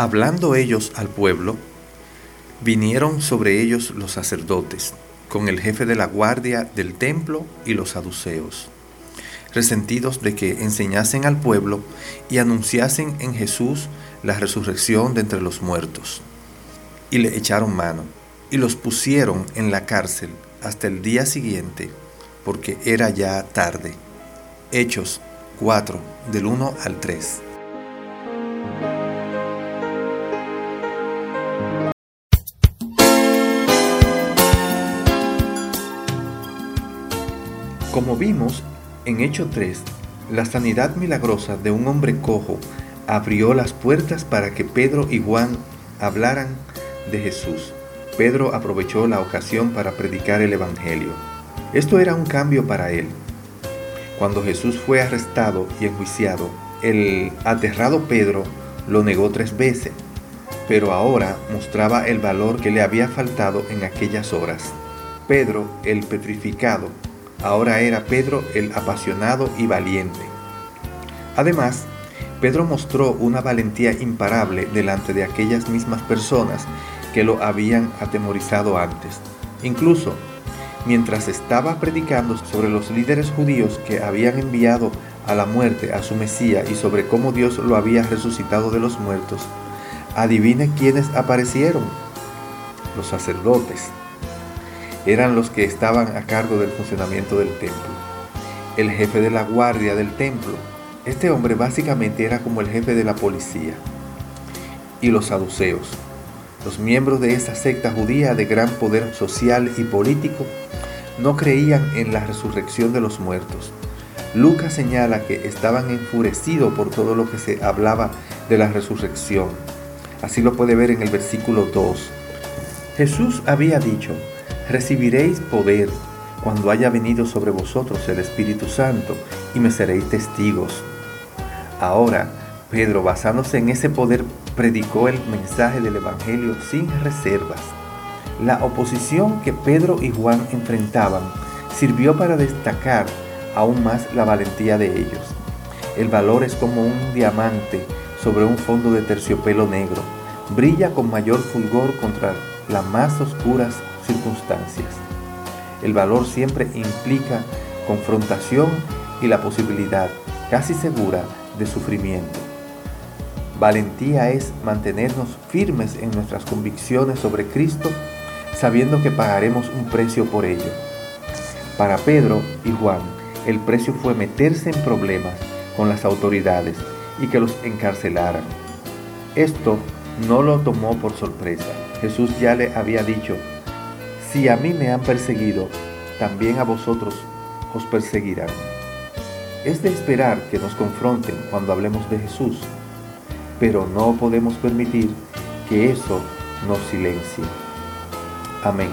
Hablando ellos al pueblo, vinieron sobre ellos los sacerdotes, con el jefe de la guardia del templo y los saduceos, resentidos de que enseñasen al pueblo y anunciasen en Jesús la resurrección de entre los muertos. Y le echaron mano y los pusieron en la cárcel hasta el día siguiente, porque era ya tarde. Hechos 4, del 1 al 3. Como vimos en Hecho 3, la sanidad milagrosa de un hombre cojo abrió las puertas para que Pedro y Juan hablaran de Jesús. Pedro aprovechó la ocasión para predicar el Evangelio. Esto era un cambio para él. Cuando Jesús fue arrestado y enjuiciado, el aterrado Pedro lo negó tres veces, pero ahora mostraba el valor que le había faltado en aquellas horas. Pedro, el petrificado, ahora era Pedro el apasionado y valiente. Además, Pedro mostró una valentía imparable delante de aquellas mismas personas que lo habían atemorizado antes. Incluso, mientras estaba predicando sobre los líderes judíos que habían enviado a la muerte a su Mesías y sobre cómo Dios lo había resucitado de los muertos, adivine quiénes aparecieron. Los sacerdotes eran los que estaban a cargo del funcionamiento del templo. El jefe de la guardia del templo, este hombre básicamente era como el jefe de la policía. Y los saduceos, los miembros de esa secta judía de gran poder social y político, no creían en la resurrección de los muertos. Lucas señala que estaban enfurecidos por todo lo que se hablaba de la resurrección. Así lo puede ver en el versículo 2. Jesús había dicho, recibiréis poder cuando haya venido sobre vosotros el Espíritu Santo y me seréis testigos. Ahora, Pedro, basándose en ese poder, predicó el mensaje del Evangelio sin reservas. La oposición que Pedro y Juan enfrentaban sirvió para destacar aún más la valentía de ellos. El valor es como un diamante sobre un fondo de terciopelo negro. Brilla con mayor fulgor contra las más oscuras circunstancias. El valor siempre implica confrontación y la posibilidad casi segura de sufrimiento. Valentía es mantenernos firmes en nuestras convicciones sobre Cristo, sabiendo que pagaremos un precio por ello. Para Pedro y Juan, el precio fue meterse en problemas con las autoridades y que los encarcelaran. Esto no lo tomó por sorpresa. Jesús ya le había dicho si a mí me han perseguido, también a vosotros os perseguirán. Es de esperar que nos confronten cuando hablemos de Jesús, pero no podemos permitir que eso nos silencie. Amén.